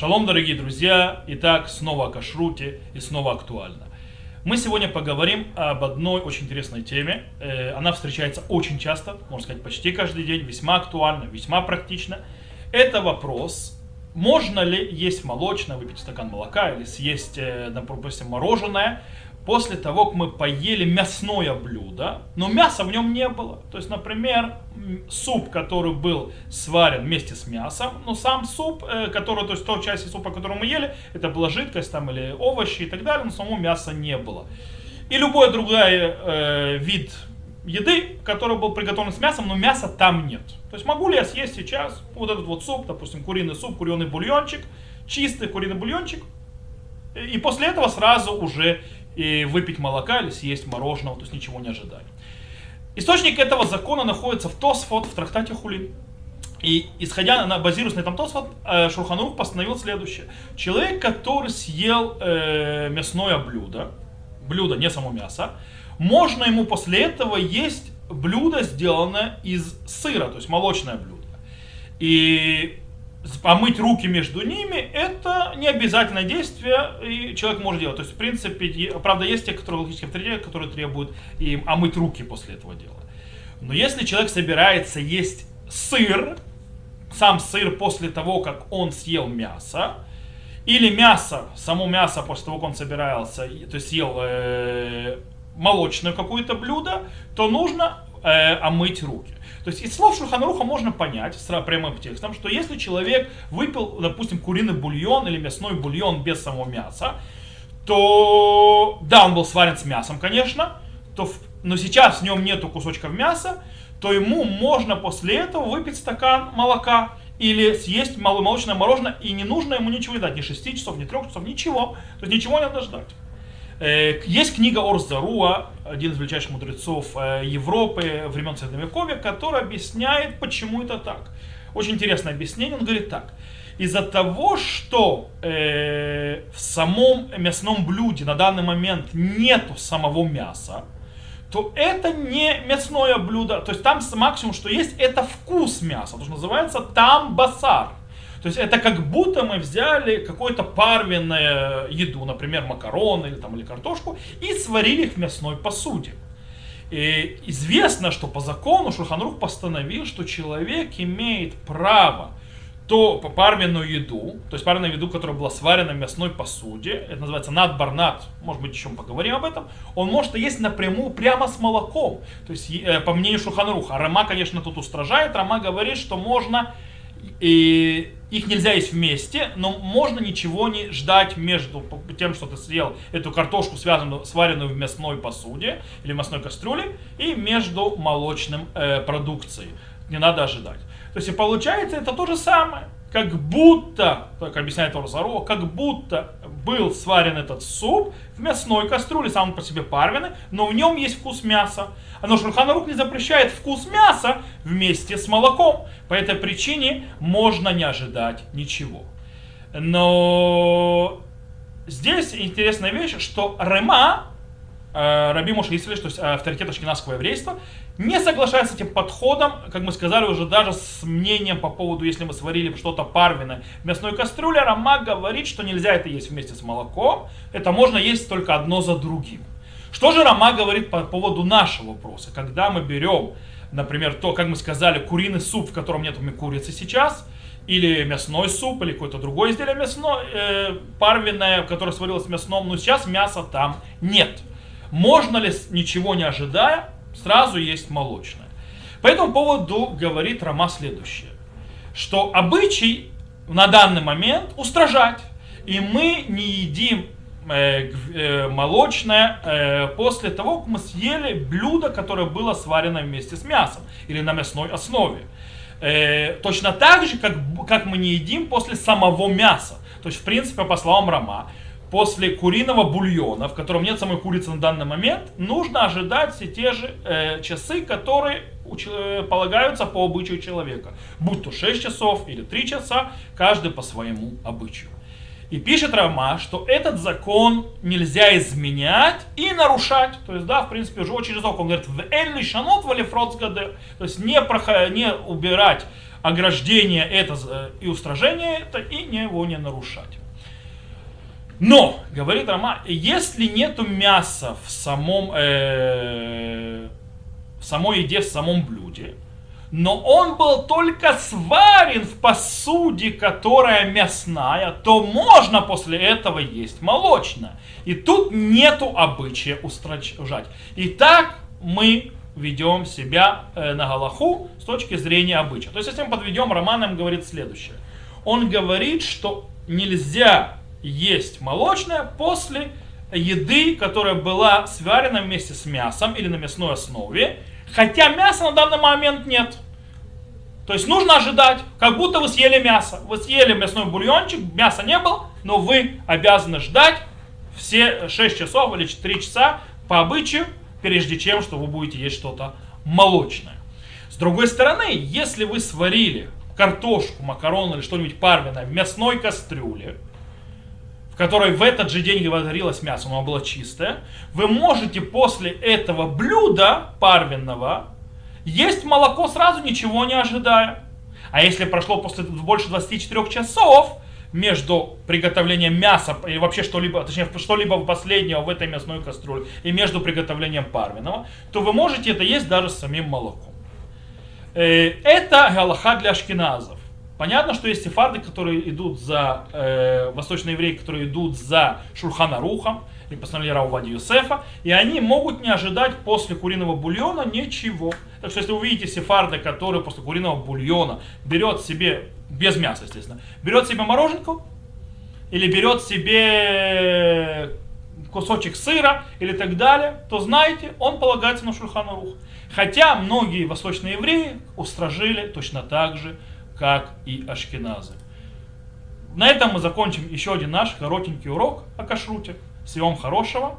Шалом, дорогие друзья! Итак, снова о кашруте и снова актуально. Мы сегодня поговорим об одной очень интересной теме. Э, она встречается очень часто, можно сказать, почти каждый день, весьма актуально, весьма практично. Это вопрос, можно ли есть молочное, выпить стакан молока или съесть, э, допустим, мороженое после того, как мы поели мясное блюдо, но мяса в нем не было. То есть, например, суп, который был сварен вместе с мясом, но сам суп, э, который, то есть той части супа, которую мы ели, это была жидкость там или овощи и так далее, но самого мяса не было. И любой другой э, вид еды, который был приготовлен с мясом, но мяса там нет. То есть могу ли я съесть сейчас вот этот вот суп, допустим, куриный суп, куриный бульончик, чистый куриный бульончик, и после этого сразу уже и выпить молока или съесть мороженого, то есть ничего не ожидать. Источник этого закона находится в Тосфот, в трактате Хулин. И исходя, на, базируясь на этом Тосфот, э, Шурханух постановил следующее. Человек, который съел э, мясное блюдо, блюдо, не само мясо, можно ему после этого есть блюдо, сделанное из сыра, то есть молочное блюдо. И помыть руки между ними, это не обязательное действие, и человек может делать. То есть, в принципе, правда, есть те, которые логические авторитеты, которые требуют им омыть руки после этого дела. Но если человек собирается есть сыр, сам сыр после того, как он съел мясо, или мясо, само мясо после того, как он собирался, то есть съел э, молочное какое-то блюдо, то нужно э, омыть руки. То есть из слов Шульханаруха можно понять, с прямым текстом, что если человек выпил, допустим, куриный бульон или мясной бульон без самого мяса, то, да, он был сварен с мясом, конечно, то, но сейчас в нем нету кусочков мяса, то ему можно после этого выпить стакан молока или съесть молочное мороженое, и не нужно ему ничего не дать, ни 6 часов, ни 3 часов, ничего. То есть ничего не надо ждать. Э, есть книга Орзаруа, один из величайших мудрецов э, Европы времен Средневековья, который объясняет, почему это так. Очень интересное объяснение. Он говорит так. Из-за того, что э, в самом мясном блюде на данный момент нету самого мяса, то это не мясное блюдо. То есть там максимум, что есть, это вкус мяса. То, что называется там басар. То есть это как будто мы взяли какую-то парвенную еду, например, макароны или, там, или картошку, и сварили их в мясной посуде. И известно, что по закону Шурханрух постановил, что человек имеет право то парвенную еду, то есть парвенную еду, которая была сварена в мясной посуде, это называется надбарнат, может быть еще мы поговорим об этом, он может есть напрямую прямо с молоком. То есть э, по мнению Шуханруха, Рама, конечно, тут устражает, Рама говорит, что можно и их нельзя есть вместе, но можно ничего не ждать между тем, что ты съел эту картошку, связанную, сваренную в мясной посуде или мясной кастрюле, и между молочным э, продукцией. Не надо ожидать. То есть и получается это то же самое как будто, так объясняет Орзаро, как будто был сварен этот суп в мясной кастрюле, сам по себе парвенный, но в нем есть вкус мяса. Но Шульханарух не запрещает вкус мяса вместе с молоком. По этой причине можно не ожидать ничего. Но здесь интересная вещь, что Рема, Раби Моше Исрелиш, то есть авторитет ашкенадского еврейства, не соглашается с этим подходом, как мы сказали уже даже с мнением по поводу, если мы сварили что-то парвиное в мясной кастрюле, Рама говорит, что нельзя это есть вместе с молоком, это можно есть только одно за другим. Что же Рама говорит по поводу нашего вопроса? Когда мы берем, например, то, как мы сказали, куриный суп, в котором нет курицы сейчас, или мясной суп, или какое-то другое изделие мясное, э, парвенное, которое сварилось в мясном, но сейчас мяса там нет. Можно ли, ничего не ожидая, сразу есть молочное. По этому поводу говорит Рома следующее, что обычай на данный момент устражать, и мы не едим э, э, молочное э, после того, как мы съели блюдо, которое было сварено вместе с мясом или на мясной основе. Точно так же, как, как мы не едим после самого мяса. То есть, в принципе, по словам Рома, после куриного бульона, в котором нет самой курицы на данный момент, нужно ожидать все те же э, часы, которые э, полагаются по обычаю человека. Будь то 6 часов или 3 часа, каждый по своему обычаю. И пишет Рама, что этот закон нельзя изменять и нарушать. То есть, да, в принципе, уже очень жестоко. Он говорит, в элли шанот валифроцгаде. То есть, не, проход... не убирать ограждение это э, и устражение это, и не его не нарушать. Но, говорит Рама, если нету мяса в самом, э, в самой еде, в самом блюде, но он был только сварен в посуде, которая мясная, то можно после этого есть молочное. И тут нету обычая устражать. Итак, мы ведем себя э, на Галаху с точки зрения обычая. То есть, если мы подведем, Роман говорит следующее. Он говорит, что нельзя есть молочное после еды, которая была сварена вместе с мясом или на мясной основе, хотя мяса на данный момент нет. То есть нужно ожидать, как будто вы съели мясо. Вы съели мясной бульончик, мяса не было, но вы обязаны ждать все 6 часов или 4 часа по обычаю, прежде чем что вы будете есть что-то молочное. С другой стороны, если вы сварили картошку, макароны или что-нибудь парвенное в мясной кастрюле, которой в этот же день варилось мясо, оно было чистое, вы можете после этого блюда парвенного есть молоко сразу, ничего не ожидая. А если прошло после больше 24 часов, между приготовлением мяса и вообще что-либо, точнее что-либо последнего в этой мясной кастрюле и между приготовлением парвиного, то вы можете это есть даже с самим молоком. Э, это галаха для ашкеназов. Понятно, что есть сефарды, которые идут за, э, восточные евреи, которые идут за Шурхана Рухом, и постановление Раувади Юсефа, и они могут не ожидать после куриного бульона ничего. Так что если вы видите сефарда, который после куриного бульона берет себе, без мяса, естественно, берет себе мороженку, или берет себе кусочек сыра или так далее, то знаете, он полагается на Шульхану Рух. Хотя многие восточные евреи устражили точно так же, как и ашкеназы. На этом мы закончим еще один наш коротенький урок о кашруте. Всего вам хорошего.